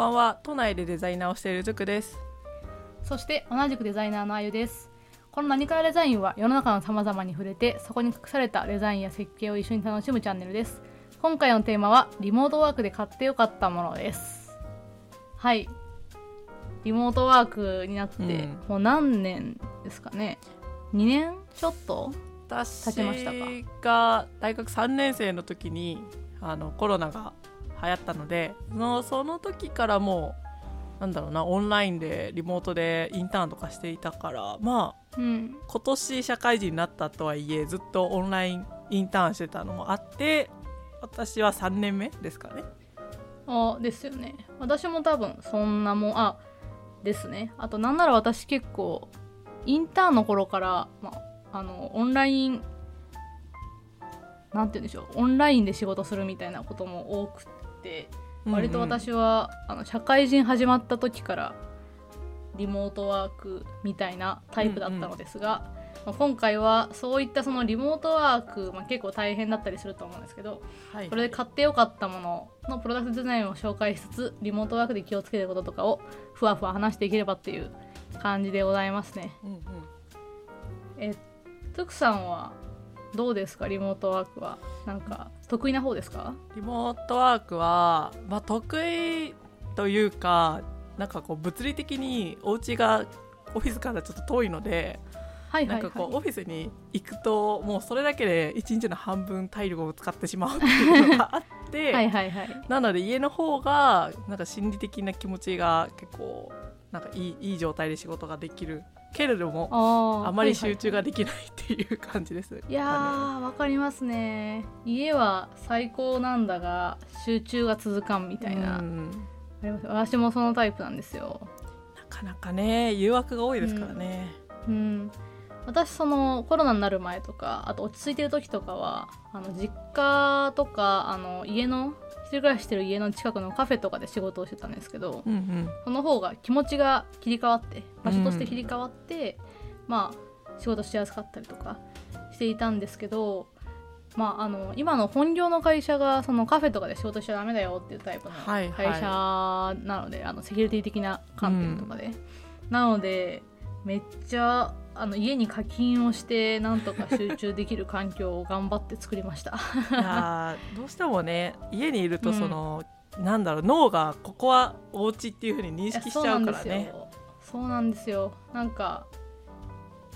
ばんは。都内でデザイナーをしているズクです。そして同じくデザイナーのあゆです。この何からデザインは世の中の様々に触れてそこに隠されたデザインや設計を一緒に楽しむチャンネルです。今回のテーマはリモートワークで買ってよかったものです。はい。リモートワークになって、うん。もう何年ですかね？2年ちょっと私ちましたか？が大学3年生の時にあのコロナが流行ったのでそのその時からもうなんだろうなオンラインでリモートでインターンとかしていたからまあうん。今年社会人になったとはいえずっとオンラインインターンしてたのもあって私は3年目ですかね。あですよね。私も多分そんなもんあですね。あとなんなら私結構インターンの頃から、まあ、あのオンラインなんて言うんでしょうオンラインで仕事するみたいなことも多くって割と私は、あの社会人始まった時からリモートワークみたいなタイプだったのですが、まあ今回はそういったそのリモートワーク、まあ、結構大変だったりすると思うんですけどはい。これで買ってよかったもののプロダクトデザインを紹介しつつリモートワークで気をつけてることとかをふわふわ話していければっていう感じでございますね。うんうん。えトゥクさんはどうですか？リモートワークは。なんか得意な方ですか？リモートワークは、まあ、得意というかなんかこう物理的にお家がオフィスからちょっと遠いので、はいはいはい。なんかこうオフィスに行くともうそれだけで一日の半分体力を使ってしまうっていうのがあって、はいはいはい。なので家の方がなんか心理的な気持ちが結構なんかいいいい状態で仕事ができるけれどもあまりはいはい集中ができないっていう感じです。いやーわかりますね。家は最高なんだが集中が続かんみみたいな、あなります？私もそのタイプなんですよ。かなかね誘惑が多いですからね。うん。私そのコロナになる前とかあと落ち着いてる時とかはあの実家とかあの家の一人暮らししてる家の近くのカフェとかで仕事をしてたんですけどうんうん。その方が気持ちが切り替わって場所として切り替わって、まあ仕事しやすかったりとかしていたんですけどまああの今の本業の会社がそのカフェとかで仕事しちゃダメだよっていうタイプのはい会社なので、あのセキュリティ的な観点とかで、なのでめっちゃあの家に課金をしてなんとか集中できる環境を頑張って作りました。いやーどうしてもね家にいるとその、なんだろう脳がここはお家っていうふうに認識しちゃうからね。そうなんですよ。なんか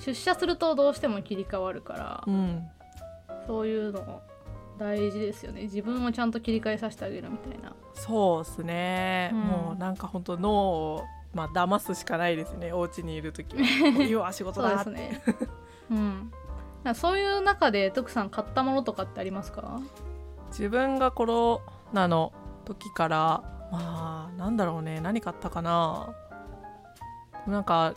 出社するとどうしても切り替わるから、うん。そういうの大事ですよね。自分をちゃんと切り替えさせてあげるみたいな。そうですね、うん。もうなんか本当脳をまあ騙すしかないですねお家にいる時は。要は仕事そうだって。ですね。うん。そういう中で徳さん買ったものとかってありますか？自分がコロナの時からまあなんだろうね何買ったかな。なんか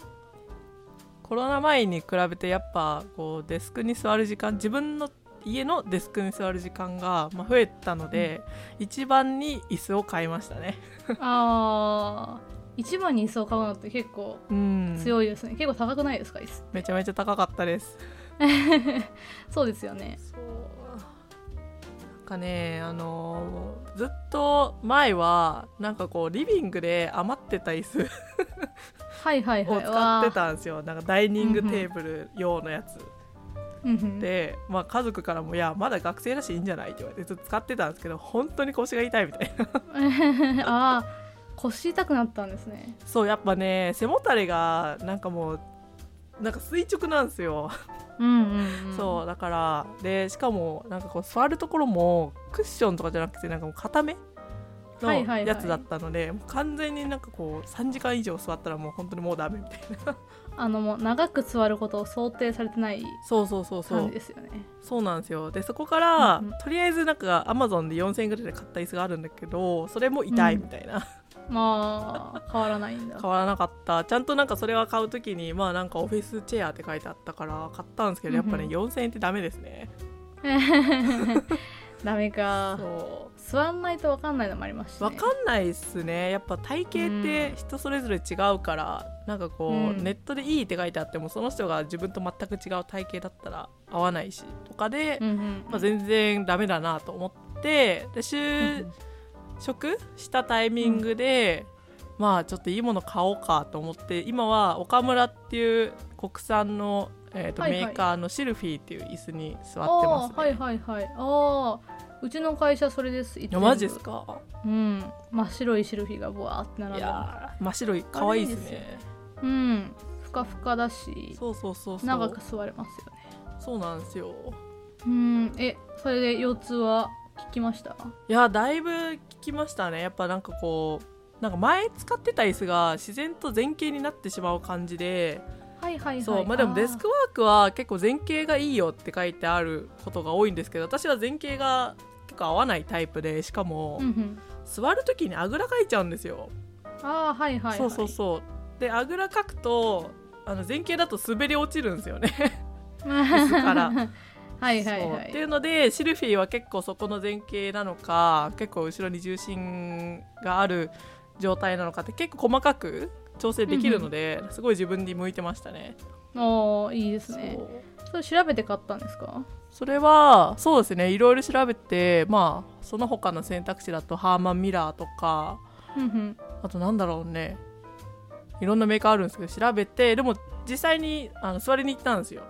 コロナ前に比べてやっぱこうデスクに座る時間自分の家のデスクに座る時間が、まあ、増えたので、一番に椅子を買いましたね。あー一番に椅子を買うのって結構うん。強いですね、結構高くないですか？椅子。めちゃめちゃ高かったです。そうですよね。そう。なんかねあのーずっと前はなんかこうリビングで余ってた椅子。はいはいはい。を使ってわたんですよ。なんかダイニングテーブル用のやつ、ーうんうん。で、まあ、家族からも「いやまだ学生だしいいんじゃない?」って言われてずっと使ってたんですけど本当に腰が痛いみたいな。ああ腰痛くなったんですね。そうやっぱね背もたれがなんかもうなんか垂直なんですよ、うんうん、うん、そうだからでしかもなんかこう座るところもクッションとかじゃなくてなんかもう固めのはいはいはい。やつだったので、もう完全になんかこう3時間以上座ったらもう本当にもうダメみたいな。あのもう長く座ることを想定されてないそうそうそうそう。感じですよね。そうなんですよ。でそこから、うんうん。とりあえずなんかアマゾンで4000円ぐらいで買った椅子があるんだけどそれも痛いみたいな、まあ変わらないんだ。変わらなかった。ちゃんとなんかそれは買う時にまあなんかオフィスチェアって書いてあったから買ったんですけどやっぱね、うん4000円ってダメですね。ダメか。そ座らないと分かんないのもありますし、ね、うわかんないっすね。やっぱ体型って人それぞれ違うから、なんかこう、うん。ネットでいいって書いてあってもその人が自分と全く違う体型だったら合わないしとかで、うんうんまあ、全然ダメだなと思ってで就うん職したタイミングで、まあちょっといいもの買おうかと思って今は岡村っていう国産の、えーとはいはい。メーカーのシルフィーっていう椅子に座ってますね。はいはいはい。ああうちの会社それです。いやマジですか？うん。真っ白いシルフィーがブワーって並んいで真っ白い可愛いですねうん。ふかふかだし。そうそうそうそう。長く座れますよね。そうなんですよ。うん。えそれで腰痛は？効きました？いやだいぶ聞きましたね。やっぱなんかこうなんか前使ってた椅子が自然と前傾になってしまう感じではいはいはい。そうまあでもデスクワークは結構前傾がいいよって書いてあることが多いんですけど私は前傾が結構合わないタイプでしかも、うんうん。座る時にあぐらかいちゃうんですよ、ああはいはいはい。そうそうそう。であぐらかくとあの前傾だと滑り落ちるんですよね。椅子からはいはいはい。っていうのでシルフィーは結構そこの前傾なのか結構後ろに重心がある状態なのかって結構細かく調整できるので、すごい自分に向いてましたね。おーいいですね。それ調べて買ったんですか？それはそうですね。いろいろ調べてまあその他の選択肢だとハーマンミラーとかうんうん。あとなんだろうね。いろんなメーカーあるんですけど調べてでも実際にあの座りに行ったんですよ、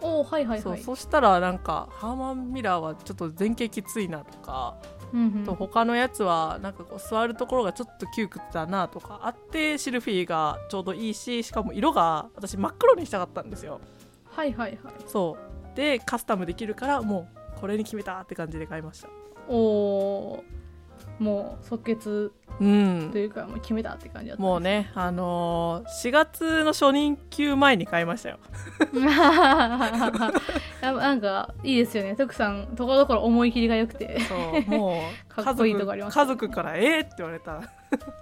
おーはいはいそうはい。そしたらなんかハーマンミラーはちょっと前傾きついなとか、うんうん。と他のやつはなんかこう座るところがちょっと窮屈だなとかあってシルフィーがちょうどいいししかも色が私真っ黒にしたかったんですよ。はいはいはい。そう。でカスタムできるからもうこれに決めたって感じで買いました。おーもう即決うんというかもう決めたって感じだったもうねあのー4月の初任給前に買いましたよ。やなんかいいですよね。徳さんところどころ思い切りが良くて。そうもう かっこいいとこあります家族から「えー!」って言われた。や っ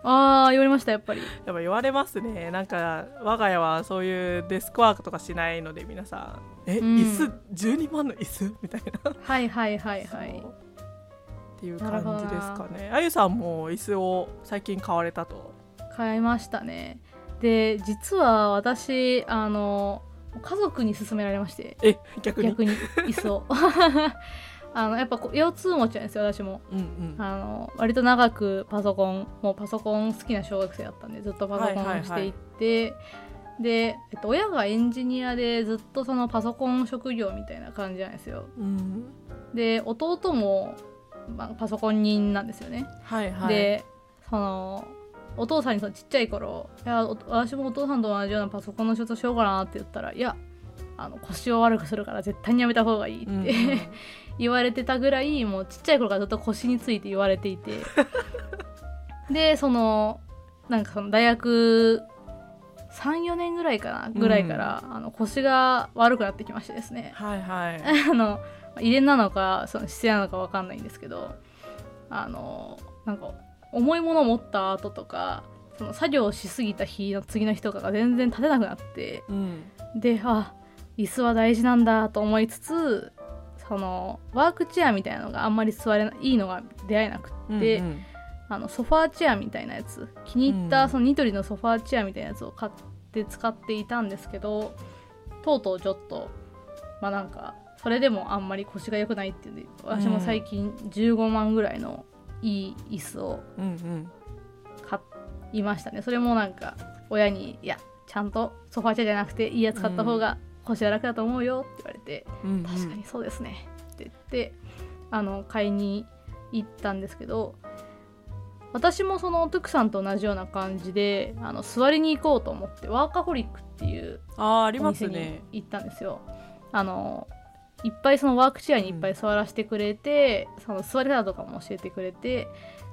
ああ言われましたやっぱり。ぱ言われますね。なんか我が家はそういうデスクワークとかしないので皆さん「え、うん。椅子？12万の椅子?」みたいな。はいはいはいはいっていう感じですかね。あゆさんも椅子を最近買われたと。買いましたね。で実は私あの家族に勧められまして。え逆に？逆に椅子を。あのやっぱ腰痛持ちなんですよ私も。うんうん。あの割と長くパソコンもうパソコン好きな小学生だったんでずっとパソコンをしていって、で、えっと、親がエンジニアでずっとそのパソコン職業みたいな感じなんですよ。うん。で弟も、まあ、パソコン人なんですよね、はいはい。でそのお父さんにそのちっちゃい頃いやお私もお父さんと同じようなパソコンの仕事しようかなって言ったらいやあの腰を悪くするから絶対にやめた方がいいって、うん。う ん言われてたぐらいもうちっちゃい頃からずっと腰について言われていて。でそのなんかその大学34年ぐらいかなぐらいから、あの腰が悪くなってきましてですね。はいはい。あの遺伝なのかその姿勢なのか分かんないんですけどあのなんか重いものを持った後とかその作業をしすぎた日の次の日とかが全然立てなくなってうん。であ椅子は大事なんだと思いつつそのワークチェアみたいなのがあんまり座れないいいのが出会えなくって、うんうん。あのソファーチェアみたいなやつ。気に入っうん。たそのニトリのソファーチェアみたいなやつを買って使っていたんですけどとうとうちょっとまあなんかそれでもあんまり腰が良くないっていう。ん。で私も最近15万ぐらいのいい椅子をうんうん。買いましたね。それもなんか親に「いやちゃんとソファーチェアじゃなくていいやつ買った方が腰は楽だと思うよ」って言われてうんうん。確かにそうですね。って言ってあの買いに行ったんですけど私もそのトゥクさんと同じような感じであの座りに行こうと思ってワーカホリックっていうあーありまお店にすね行ったんですよ。あのいっぱいそのワークチェアにいっぱい座らせてくれて、その座り方とかも教えてくれて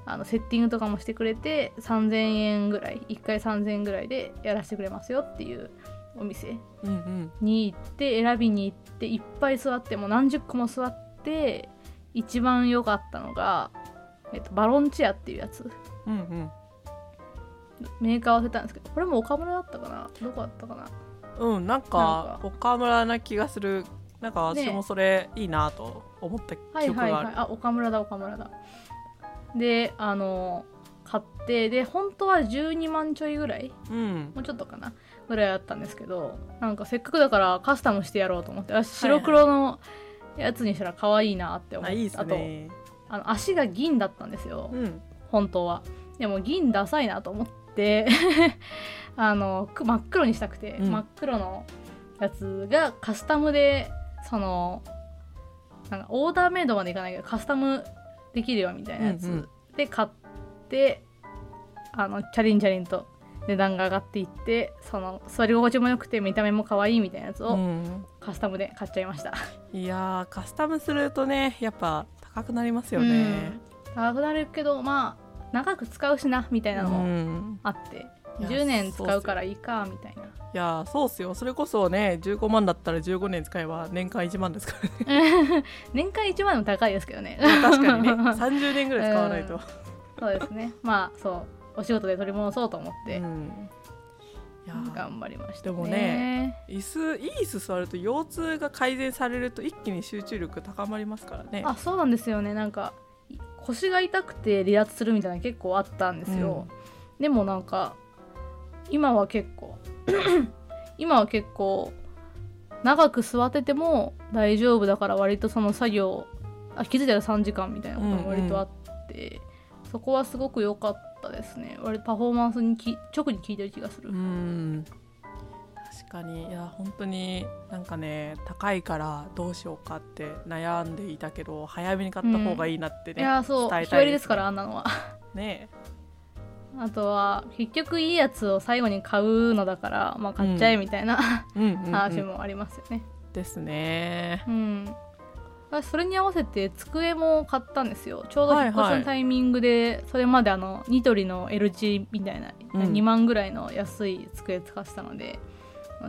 あのセッティングとかもしてくれて3000円ぐらい1回3000円ぐらいでやらせてくれますよっていうお店うんうん。に行って選びに行っていっぱい座ってもう何十個も座って一番良かったのが、えっと、バロンチェアっていうやつ。うんうん。メーカー忘れたんですけどこれも岡村だったかな？どこだったかな？うんなんか。岡村な気がするなんか私ね。もそれいいなと思ったはいはい記憶がある、はいあ岡村だ岡村だ。であの買ってで本当は12万ちょいぐらい？うん。もうちょっとかな？ぐらいあったんですけどなんかせっかくだからカスタムしてやろうと思って私はいはい。白黒のやつにしたら可愛いなって思って、あいいですね。あとあの足が銀だったんですよ、うん。本当は。でも銀ダサいなと思っって あのく真っ黒にしたくて、うん。真っ黒のやつがカスタムでそのなんかオーダーメイドまでいかないけどカスタムできるよみたいなやつ、うんうん。で買ってあのチャリンチャリンと値段が上がっていってその座り心地も良くて見た目も可愛いみたいなやつをうん。カスタムで買っちゃいました、いやーカスタムするとねやっぱ高くなりますよね。うん。高くなるけどまあ長く使うしなみたいなのうもん。あって、いや10年使うからいいかみたいな。いやーそうっすよ。それこそね15万だったら15年使えば年間1万ですからね。年間1万でも高いですけどね。確かにね。30年ぐらい使わないと、そうですね。まあそうお仕事で取り戻そうと思ってうん。いやー頑張りましたね。でもね椅子いい椅子座ると腰痛が改善されると一気に集中力高まりますからね。あそうなんですよね。なんか腰が痛くて離脱するみたいなの結構あったんですよ、でもなんか今は結構。今は結構長く座ってても大丈夫だから割とその作業あ気づいたら3時間みたいなことも割とあって、そこはすごく良かったですね。割とパフォーマンスにき直に効いてる気がする、うん。確かに。いや本当になんかね高いからどうしようかって悩んでいたけど早めに買った方がいいなってね、いやそう。伝え日割りですたいですねからあんなのは。ねあとは結局いいやつを最後に買うのだから、まあ、買っちゃえみたいな、話もありますよね。ですね。うん。私それに合わせて机も買ったんですよ。ちょうど引っ越しのタイミングで、それまであのニトリの L 字みたいな、うん。2万ぐらいの安い机使ってたので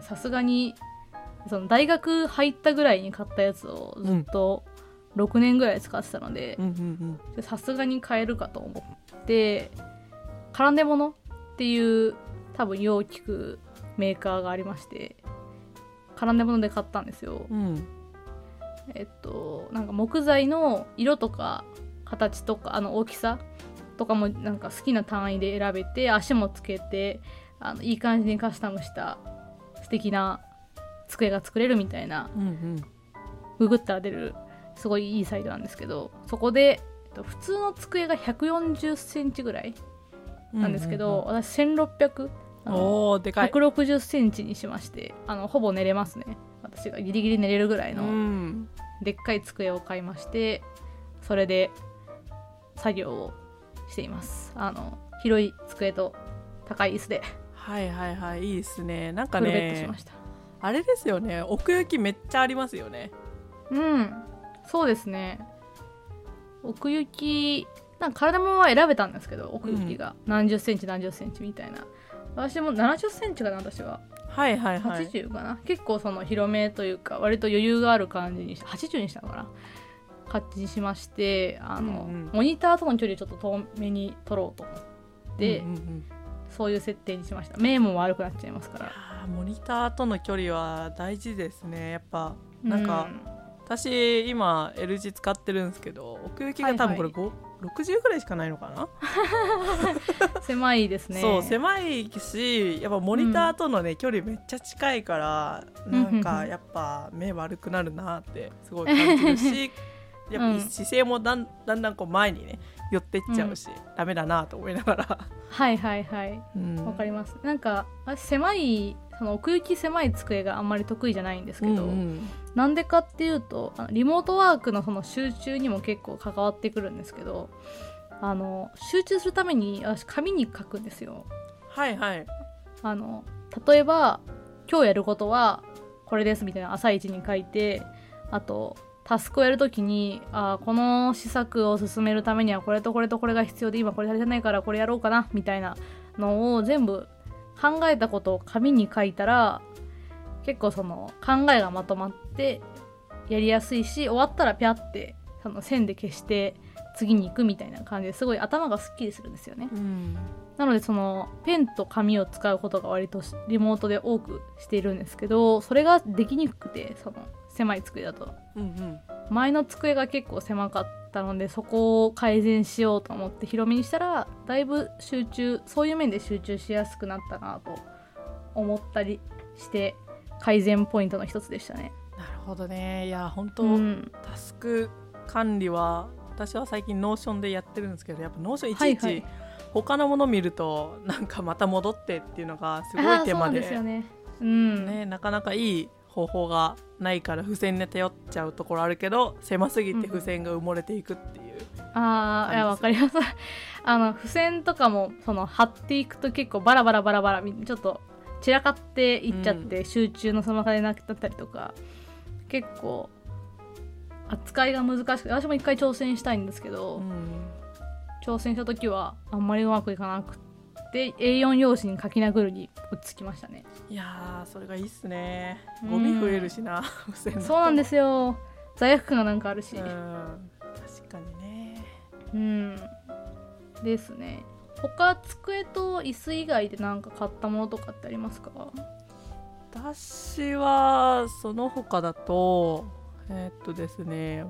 さすがにその大学入ったぐらいに買ったやつをずっと6年ぐらい使ってたのでさすがに買えるかと思って絡んで物っていう多分よう聞くメーカーがありまして絡んで物で買ったんですよ。うん。えっとなんか木材の色とか形とかあの大きさとかもなんか好きな単位で選べて足もつけてあのいい感じにカスタムした素敵な机が作れるみたいなうんうん。ググったら出るすごいいいサイトなんですけどそこで、えっと、普通の机が1 4 0センチぐらいなんですけど、私1600あのおおでかい。160センチにしましてあのほぼ寝れますね。私がギリギリ寝れるぐらいうのん。でっかい机を買いましてそれで作業をしています。あの広い机と高い椅子で。はいはいはいいいですね。なんかねました、あれですよね。奥行きめっちゃありますよね。うん。そうですね。奥行きなんか体もは選べたんですけど奥行きが、何十センチ何十センチみたいな。私も70センチかな私は。はいはいはい。80かな、結構その広めというか割と余裕がある感じにし80にしたのかな。感じにしましてあの、うんうん。モニターとの距離をちょっと遠めに取ろうと思って、うんうんうん。そういう設定にしました。目も悪くなっちゃいますから。モニターとの距離は大事ですね。やっぱなんか、うん私今 L 字使ってるんですけど奥行きが多分これ、はい5 60ぐらいしかないのかな、狭いですね。そう狭いしやっぱモニターとのね、距離めっちゃ近いからなんかやっぱ目悪くなるなってすごい感じるし やっぱうん。姿勢もだんだんだんこう前にね寄ってっちゃうし、ダメだなと思いながら。はいはいはい。うん。わかります。なんか私狭いその奥行き狭い机があんまり得意じゃないんですけど、うんうん。なんでかっていうとリモートワークのその集中にも結構関わってくるんですけどあの集中するために私紙に書くんですよ。はいはい。あの例えば今日やることはこれですみたいな朝一に書いてあとタスクをやるときにあーこの施策を進めるためにはこれとこれとこれが必要で今これ足りてないからこれやろうかなみたいなのを全部考えたことを紙に書いたら結構その考えがまとまってやりやすいし終わったらピャってその線で消して次に行くみたいな感じですごい頭がすっきりするんですよね。うん。なのでそのペンと紙を使うことが割としリモートで多くしているんですけどそれができにくくてその狭い机だと。うんうん。前の机が結構狭かったのでそこを改善しようと思って広めにしたらだいぶ集中そういう面で集中しやすくなったなと思ったりして改善ポイントの一つでしたね。なるほどね。いや本当、うん、タスク管理は私は最近 Notion でやってるんですけどやっぱ Notion いちいち他のもの見るとなんかまた戻ってっていうのがすごい手間で。ですよね。うん。ね、なかなかいい方法がないから付箋に頼っちゃうところあるけど狭すぎて付箋が埋もれていくっていう、ああいやわ感じかります。あの付箋とかもその貼っていくと結構バラバラバラバラみちょっと散らかっていっちゃって、集中の妨げなくなったりとか結構扱いが難しくて私も一回挑戦したいんですけど、うん。挑戦した時はあんまりうまくいかなくて A4 用紙に書き殴るに落ち着きましたね。いやーそれがいいっすね。うん。ゴミ増えるしな付箋だとそうなんですよ。罪悪感がなんかあるし。うん。確かにね。うん。ですね。他机と椅子以外で何か買ったものとかってありますか？私はその他だとえーっとですね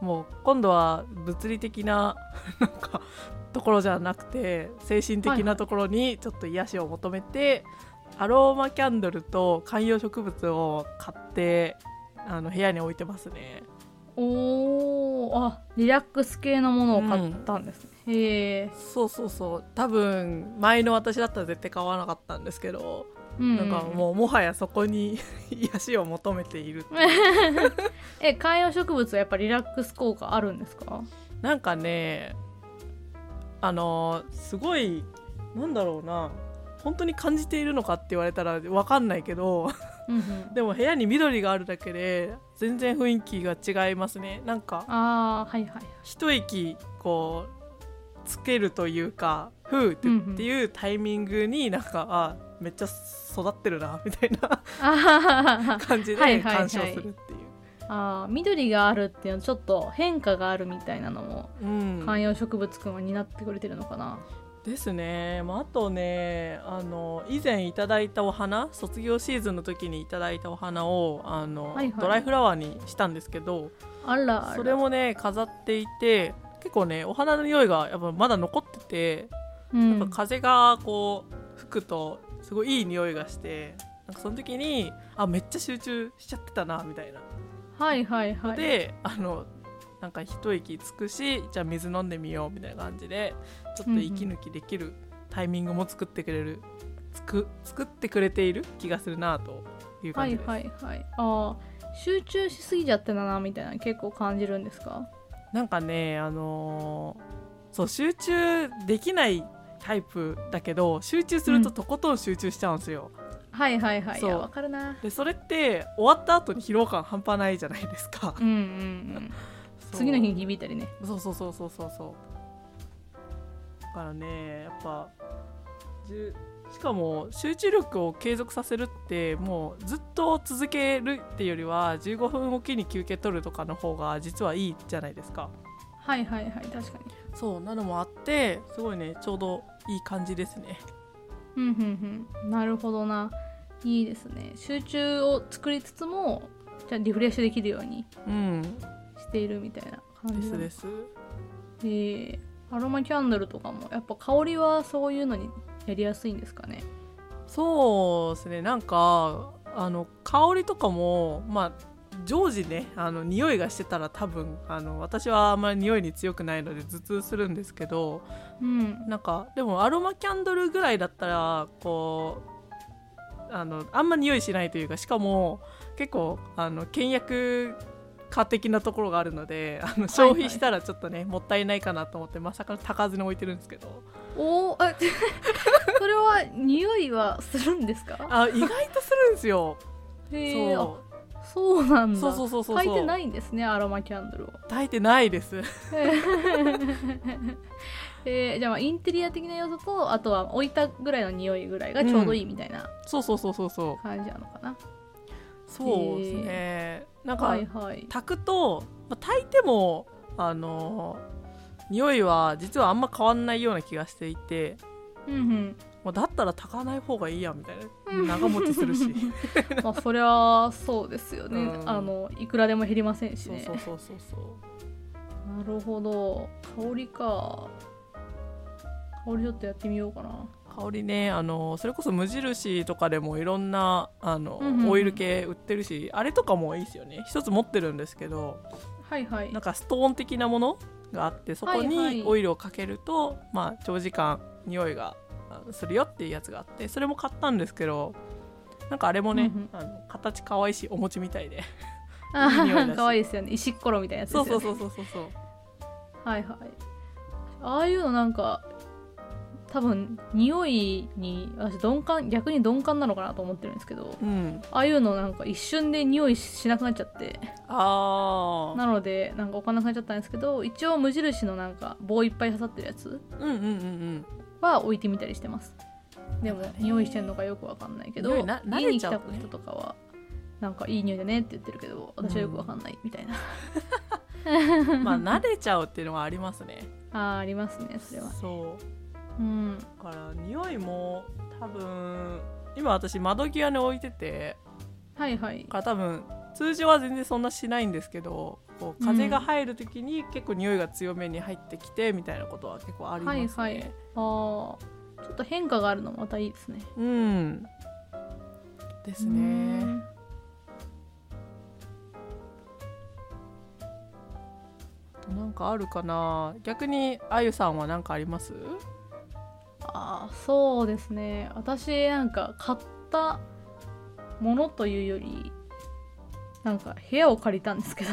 もう今度は物理的な なんかところじゃなくて精神的なところにちょっと癒しを求めて、アロマキャンドルと観葉植物を買ってあの部屋に置いてますね。おー。あリラックス系のものを買ったんですね、へえ、そうそうそう。多分前の私だったら絶対買わなかったんですけど、うん。なんかもうもはやそこに 癒しを求めている。え観葉植物はやっぱリラックス効果あるんですか？なんかねあのすごいなんだろうな本当に感じているのかって言われたら分かんないけどうんうん。でも部屋に緑があるだけで全然雰囲気が違いますね。なんかああはいはい一息こうつけるというか「ふう」っていうタイミングになんかあめっちゃ育ってるなみたいな。あははは感じではいはいはい。鑑賞するっていう。あー。緑があるっていうのはちょっと変化があるみたいなのもうん。観葉植物くんは担ってくれてるのかな、ですね、まあ、あとねあの以前いただいたお花卒業シーズンの時にいただいたお花をあの、はいはい。ドライフラワーにしたんですけどあらあら。それもね飾っていて結構ねお花の匂いがやっぱまだ残ってて、うん。やっぱ風がこう吹くとすごいいい匂いがしてなんかその時にあめっちゃ集中しちゃってたなみたいな。はいはいはい。であのなんか一息つくしじゃあ水飲んでみようみたいな感じでちょっと息抜きできるタイミングも作ってくれるつく作ってくれている気がするなというはい感じです、はいはいああ集中しすぎちゃってたなみたいな結構感じるんですか？なんかねあのーそう集中できないタイプだけど集中するととことん集中しちゃうんですよ、はいはいはい。いそう。やわかるな。でそれって終わった後に疲労感半端ないじゃないですか。うんうん次の日に響いたりね。そうそうそうそうそう。そうだからねやっぱしかも集中力を継続させるってもうずっと続けるっていうよりは15分おきに休憩取るとかの方が実はいいじゃないですか。はいはいはい。確かにそうなのもあってすごいねちょうどいい感じですね。うんうんうん。なるほどな。いいですね。集中を作りつつもじゃあリフレッシュできるようにうんしているみたいな感じなん。ですです。えーアロマキャンドルとかもやっぱ香りはそういうのにやりやすいんですかね。そうですね。なんかあの香りとかもまあ常時ねあの匂いがしてたら多分あの私はあんまり匂いに強くないので頭痛するんですけどうん。なんかでもアロマキャンドルぐらいだったらこうあのあんま匂いしないというかしかも結構あの倹約家的なところがあるのであの消費したらちょっとね、もったいないかなと思ってまさかの高ずに置いてるんですけど。おーあ それは匂いはするんですか？あ意外とするんですよ。へえあそそうなんだ。うそうそうそうそう。炊いてないんですねアロマキャンドルを。炊いてないです。えーじゃあまあインテリア的な要素とあとは置いたぐらいの匂いぐらいがちょうどいいみたいなそうそうそうそうそう。感じなのかな、そうですね。なんか、はいはい。炊くと、まあ、炊いてもあの匂いは実はあんま変わんないような気がしていて。うんうんもうだったら炊かない方がいいやみたいうん。な長持ちするし。まあそりゃそうですよね、うん。あのいくらでも減りませんしね。そうそうそうそうなるほど。香りか。香りちょっとやってみようかな。香りねあのそれこそ無印とかでもいろんなあの、うんうんうん。オイル系売ってるしあれとかもいいですよね。一つ持ってるんですけどはいはい。なんかストーン的なものがあってそこはいはい。にオイルをかけると、まあ、長時間匂いがするよっていうやつがあってそれも買ったんですけどなんかあれもね、うんあの形可愛いしお餅みたいで。あいいですよね。石ころみたいなやつですよね。そうそうそうそうそう。はいはい。ああいうのなんか多分匂いに私鈍感逆に鈍感なのかなと思ってるんですけどうん。ああいうのなんか一瞬で匂いしなくなっちゃって。ああなのでなんか置かなくなっちゃったんですけど一応無印のなんか棒いっぱい刺さってるやつ。うんうんうんうんは置いてみたりしてます。でも匂いしてんのかよくわかんないけど匂いな慣家に来たれちゃうとね。人とかはなんかいい匂いだねって言ってるけど私はよくわかんないみたいな、まあ慣れちゃうっていうのはありますね。あーありますねそれは。そう。うん。だから匂いも多分今私窓際に置いててはいはい。だから多分通常は全然そんなしないんですけどこう風が入る時に結構匂いが強めに入ってきてみたいなことは結構ありますね、はいはい。ああちょっと変化があるのもまたいいですね。うん。ですうねなんかあるかな。逆にあゆさんは何かあります？ああそうですね。私なんか買ったものというよりなんか部屋を借りたんですけど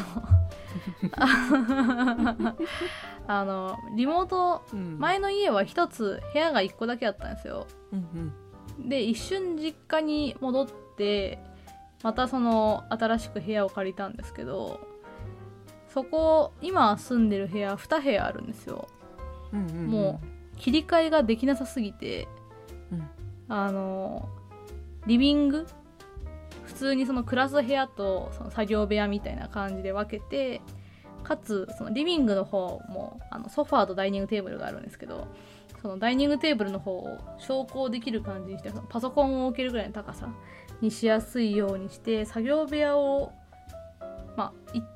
あのリモートうん。前の家は一つ部屋が一個だけあったんですよ。うんで一瞬実家に戻ってまたその新しく部屋を借りたんですけどそこ今住んでる部屋2部屋あるんですよ。うんうんうん。も切り替えができなさすぎてうん。あのリビング普通にその暮らす部屋とその作業部屋みたいな感じで分けてかつそのリビングの方もあのソファーとダイニングテーブルがあるんですけどそのダイニングテーブルの方を昇降できる感じにしてそのパソコンを置けるぐらいの高さにしやすいようにして作業部屋を、まあ、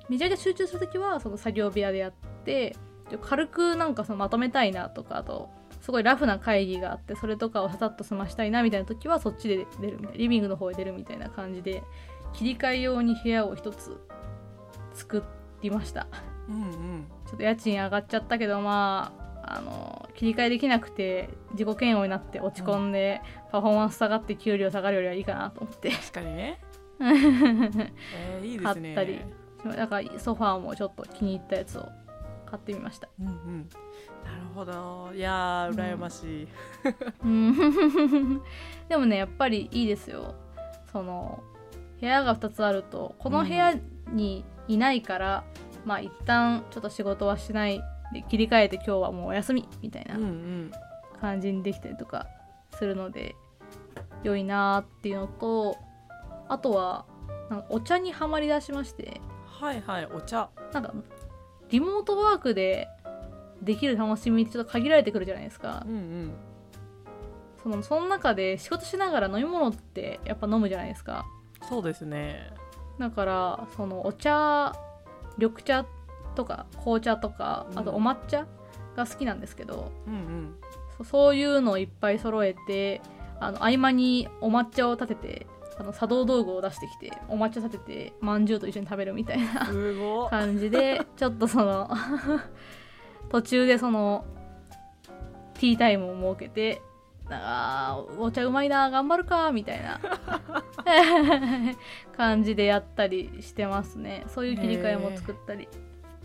めちゃめちゃ集中するときはその作業部屋でやって軽くなんかそのまとめたいなとかあとすごいラフな会議があってそれとかをささっと済ましたいなみたいな時はそっちで出るみたいなリビングの方へ出るみたいな感じで切り替え用に部屋を一つ作りました。うんうん。ちょっと家賃上がっちゃったけどまああの切り替えできなくて自己嫌悪になって落ち込んで、パフォーマンス下がって給料下がるよりはいいかなと思って。確かにね。えー、いいですね。買ったりだからソファーもちょっと気に入ったやつを買ってみました。うんうんなるほど。いやー羨ましい、うん。でもねやっぱりいいですよ。その部屋が2つあるとこの部屋にいないから、まあ一旦ちょっと仕事はしないで切り替えて今日はもうお休みみたいなうんうん感じにできたりとかするので良いなーっていうのとあとはなんかお茶にはまりだしまして。はいはいお茶。なんかリモートワークでできる楽しみってちょっと限られてくるじゃないですか。うんうん。そのその中で仕事しながら飲み物ってやっぱ飲むじゃないですか。そうですね。だからそのお茶緑茶とか紅茶とかあとうんお抹茶が好きなんですけど、うんうん。そそういうのをいっぱい揃えてあの合間にお抹茶を立ててあの茶道道具を出してきてお抹茶立ててまんじゅうと一緒に食べるみたいな感じでちょっとその 途中でそのティータイムを設けてあーお茶うまいな頑張るかみたいな。感じでやったりしてますね。そういう切り替えも作ったり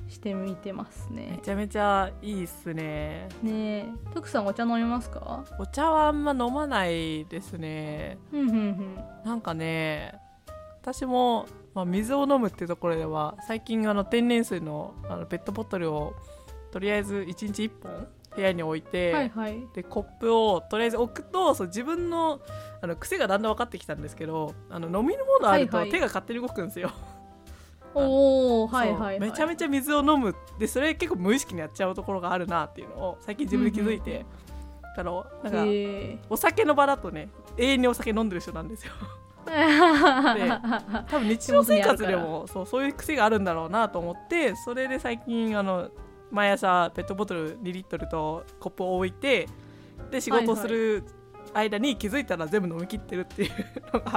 してみてますめねちゃめちゃいいっすね。ねえ。徳さんお茶飲みますか？お茶はあんま飲まないですね。ふんふんふん。なんかね私も、まあ、水を飲むっていうところでは最近あの天然水のあのペットボトルをとりあえず1日1本部屋に置いて、はいはい。でコップをとりあえず置くとそう自分のあの癖がだんだん分かってきたんですけどあの飲み物あると手が勝手に動くんですよ、おおはいはいはい。めちゃめちゃ水を飲む。でそれ結構無意識にやっちゃうところがあるなっていうのを最近自分で気づいて、あのなんかへお酒の場だとね永遠にお酒飲んでる人なんですよ。ー多分日常生活でもそうそういう癖があるんだろうなと思ってそれで最近あの毎朝ペットボトル2リットルとコップを置いてで仕事をする間に気づいたら全部飲み切ってるっていうのが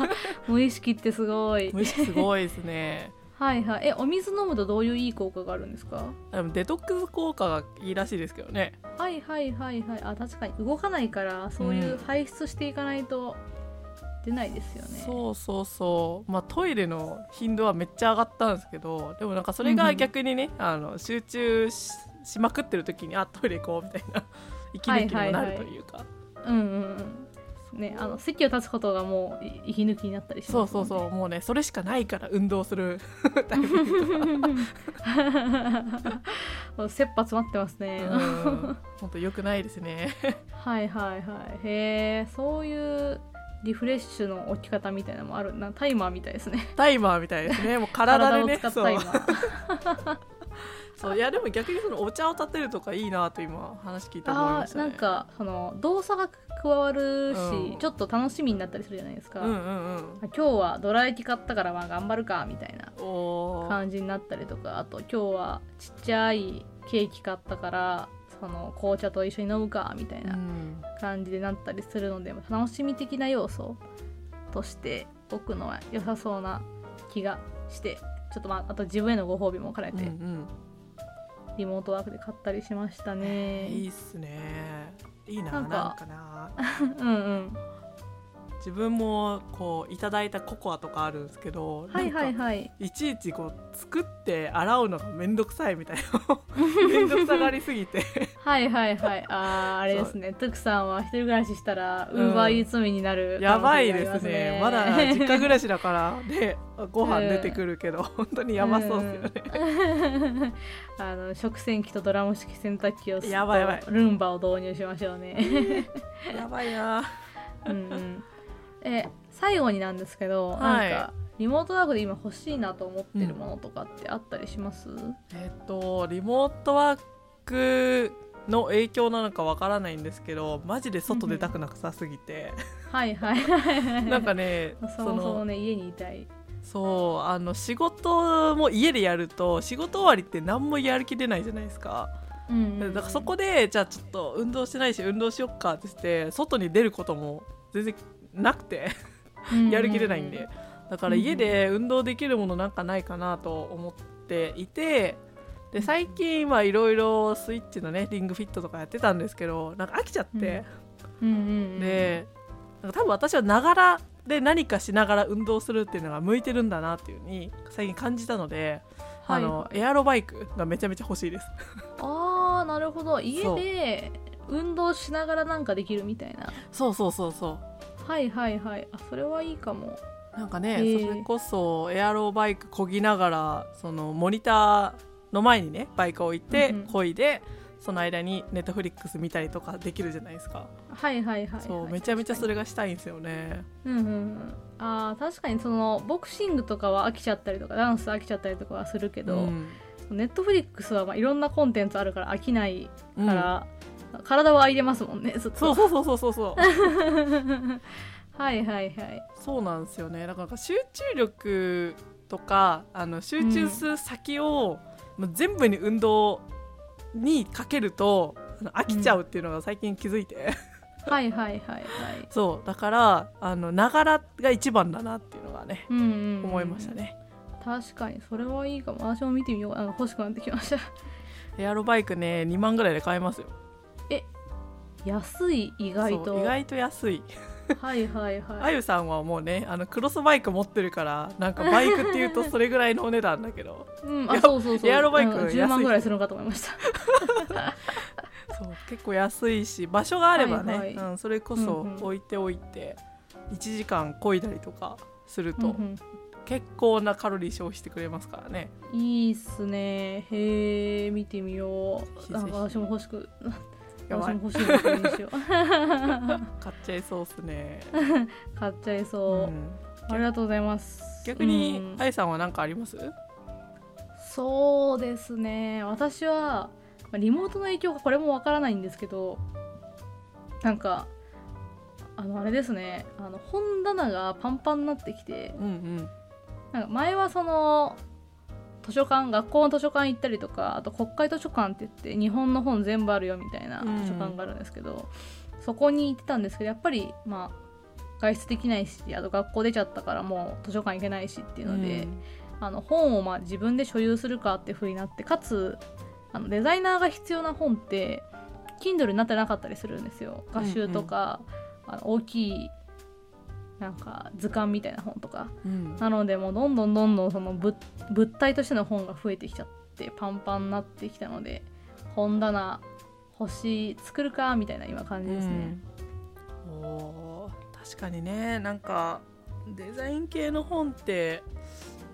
ある。無意識ってすごい。無意識すごいですね。はいはい。えお水飲むとどういういい効果があるんですか？でもデトックス効果がいいらしいですけどね。はいはいはいはい。あ確かに動かないからそういううん。排出していかないと出ないですよね、そうそうそう。まあトイレの頻度はめっちゃ上がったんですけどでもなんかそれが逆にね、あの集中ししまくってる時にあトイレ行こうみたいな 息抜きにもなるというか、うんうんうん。ねあの席を立つことがもうい息抜きになったりしますそうそうそう。もうねそれしかないから運動する。タイミングもう切羽詰まってますね、本当良くないですね。はいはいはい。へえそういうリフレッシュの置き方みたいなのもあるな。タイマーみたいですね。タイマーみたいですね。もう体でね。を使ったそうタイマー。そう。いやでも逆にそのお茶を立てるとかいいなと今話聞いて思いあましたね。ーなんかその動作が加わるし、うん。ちょっと楽しみになったりするじゃないですか、うんうんうん。今日はドラ焼き買ったからまあ頑張るかみたいな感じになったりとかあと今日はちっちゃいケーキ買ったからその紅茶と一緒に飲むかみたいうなん。感じでなったりするので楽しみ的な要素として置くのは良さそうな気がしてちょっとまああと自分へのご褒美も兼ねうんうてん。リモートワークで買ったりしましたうんね、いいっすね。いいななんか うんうん自分もこういただいたココアとかあるんですけどはいはいはい。いちいちこう作って洗うのがめんどくさいみたいな。めんどくさがりすぎて。はいはいはい。あーあれですね。トゥクさんは一人暮らししたらウうん。ーバーイーツミになるやばいですね。まだ実家暮らしだからでご飯出てくるけど、本当にやばそうですよね、あの食洗機とドラム式洗濯機をやばいやばい。ルンバを導入しましょうね。やばいな。うん、うん、え最後になんですけど、はい。なんかリモートワークで今欲しいなと思ってるものとかってあったりします、えっとリモートワークの影響なのかわからないんですけどマジで外出たくなさすぎて、はいはいはいはい。なんかねそもそもね家にいたい。そうあの仕事も家でやると仕事終わりって何もやる気出ないじゃないですか、うんうんうん。だからそこでじゃあちょっと運動してないし運動しよっかってして外に出ることも全然なくて。やる気出ないんで、だから家で運動できるものなんかないかなと思っていてで最近はいろいろスイッチのねリングフィットとかやってたんですけどなんか飽きちゃって、うんうんうん、でなんか多分私はながらで何かしながら運動するっていうのが向いてるんだなっていうふうに最近感じたので、はい。あのエアロバイクがめちゃめちゃ欲しいです。あーなるほど。家で運動しながらなんかできるみたいな。そうそうそうそうはいはいはい。あそれはいいかも。なんかね、それこそエアロバイクこぎながらそのモニターの前にねバイクを置いてうんうん。こいで、その間にネットフリックス見たりとかできるじゃないですか、はいはいはい、はい、そうめちゃめちゃそれがしたいんですよね。うんうんうん。あー確かにそのボクシングとかは飽きちゃったりとかダンス飽きちゃったりとかはするけど、うん。ネットフリックスはまあいろんなコンテンツあるから飽きないうん。から、体は空いてますもんねそうそうそうそうそうそう。はいはいはい。そうなんですよね。だから集中力とかあの集中する先を、もう全部に運動にかけると飽きちゃうっていうのが最近気づいて、はいはいはいはい。そう。だからあのながらが一番だなっていうのがねうんうんうん思いましたね、確かに。それはいいかも。私も見てみよう。なんか欲しくなってきました。エアロバイクね2万ぐらいで買えますよ安い意外と。意外と安い。はいはいあはい。ゆさんはもうねあのクロスバイク持ってるからなんかバイクっていうと それぐらいのお値段だけど。うん、あそうそうそう。エアロバイクうん安い10万ぐらいするのかと思いました。そう結構安いし場所があればね、はいはい。うん、それこそうんうん。置いておいて1時間漕いだりとかすると、うん結構なカロリー消費してくれますからね。うんいいっすね。へえ見てみよう。なんか私も欲しくやばい欲しいのこれにしよう買っちゃいそうっすね、買っちゃいそう、うん。ありがとうございます。逆にうん。あゆさんは何かあります？そうですね。私はまあリモートの影響がこれもわからないんですけどなんかあのあれですね。あの本棚がパンパンになってきてうんうん。なんか前はその図書館学校の図書館行ったりとかあと国会図書館って言って日本の本全部あるよみたいなうん。図書館があるんですけど、そこに行ってたんですけどやっぱりまあ外出できないしあと学校出ちゃったからもう図書館行けないしっていうので、あの本をまあ自分で所有するかっていう風になってかつあのデザイナーが必要な本って Kindle になってなかったりするんですよ。画集とか、あの大きいなんか図鑑みたいな本とか。うん。なのでもうどんどんどんどんその物物体としての本が増えてきちゃってパンパンになってきたので本棚欲しい作るかみたいな今感じですね。うん。おー確かにね。なんかデザイン系の本って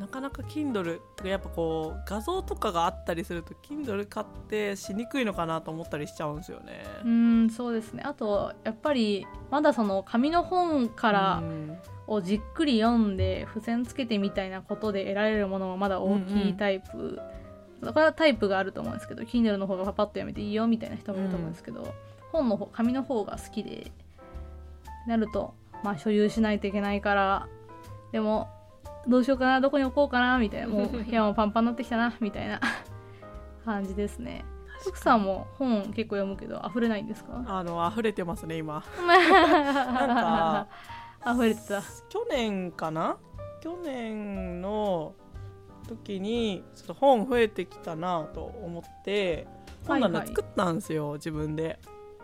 なかなか Kindle やっぱこう画像とかがあったりすると Kindle 買ってしにくいのかなと思ったりしちゃうんですよね。うーんそうですね。あとやっぱりまだその紙の本からうんをじっくり読んで付箋つけてみたいなことで得られるものはまだ大きいタイプ、だからタイプがあると思うんですけど Kindle の方がパパッと読めていいよみたいな人もいると思うんですけど、本の方紙の方が好きでなるとまあ所有しないといけないからでもどうしようかなどこに置こうかなみたいな。もう部屋もパンパンになってきたなみたいな。感じですね。福さんも本結構読むけど溢れないんですか？あの溢れてますね今。なんか溢れてた。去年かな？去年の時にちょっと本増えてきたなと思って本はいはい棚作ったんですよ、自分で。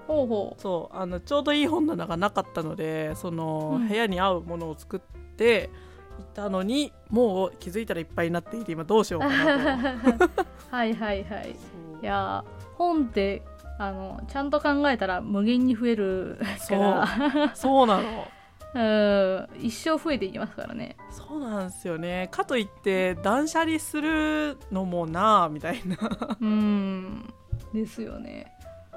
ほうほそうあのちょうどいい本棚がなかったのでその、うん。部屋に合うものを作っていたのにもう気づいたらいっぱいになっていて今どうしようかなと。はいはいはい。いやー本ってあのちゃんと考えたら無限に増えるから。そうなの。うん。一生増えていきますからね。そうなんですよね。かといって断捨離するのもなあみたいな。うん。ですよね。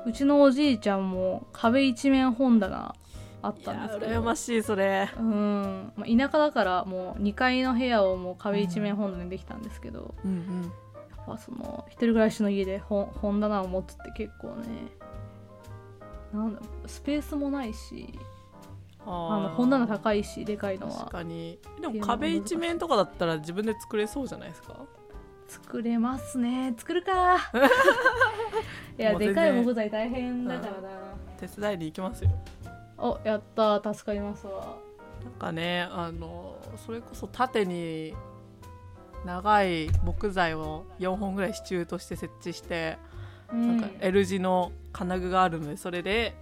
うちのおじいちゃんも壁一面本棚あったんですけど。羨ましいそれ。うん、まあ、田舎だからもう2階の部屋をもう壁一面本棚にできたんですけど、うんうん。やっぱその一人暮らしの家で本本棚を持つって結構ねなんだスペースもないしあの本棚高いしでかいの確はかに。でも壁一面とかだったら自分で作れそうじゃないですか？作れますね。作るか。いやでかい木材大変だからな。手伝いに行きますよおやったー。助かりますわ。なんかねあのそれこそ縦に長い木材を4本ぐらい支柱として設置して、うん。なんか L 字の金具があるのでそれで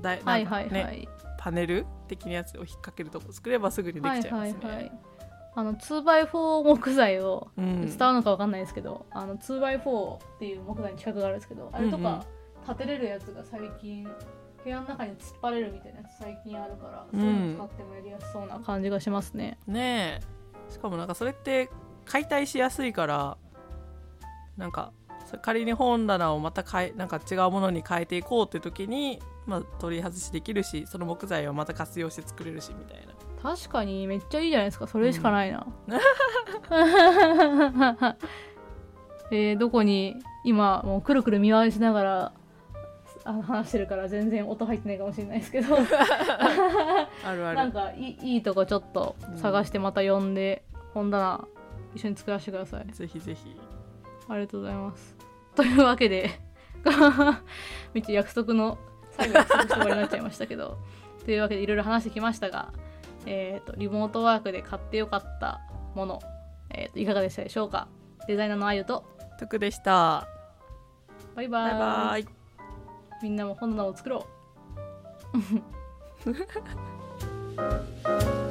だいはいなんかねはいはいパネル的なやつを引っ掛けるとこ作ればすぐにではいきちゃいますね。はいはいあの 2x4 木材をうん。伝わるのかわかんないですけど、あの 2x4 っていう木材に近くがあるんですけどあれとうんうん。か立てれるやつが最近部屋の中に突っ張れるみたいなやつ最近あるから、うん。そういうの使ってもやりやすそうな感じがしますね。ねえ。しかもなんかそれって解体しやすいからなんかそれ仮に本棚をまた変えなんか違うものに変えていこうって時に、まあ、取り外しできるしその木材をまた活用して作れるしみたいな。確かにめっちゃいいじゃないですか。それしかないな、えーどこに今もうくるくる見回しながらあの話してるから全然音入ってないかもしれないですけど。あるある。なんかいいいいとこちょっと探してまた呼んで、本棚一緒に作らせてください。ぜひぜひ。ありがとうございます。というわけでめっちゃ約束の最後約束して終わりになっちゃいましたけど。というわけでいろいろ話してきましたが、えー、とリモートワークで買ってよかったもの、えー、といかがでしたでしょうか？デザイナーのあゆと徳でした。バイバイ。バイバイみんなも本棚を作ろう。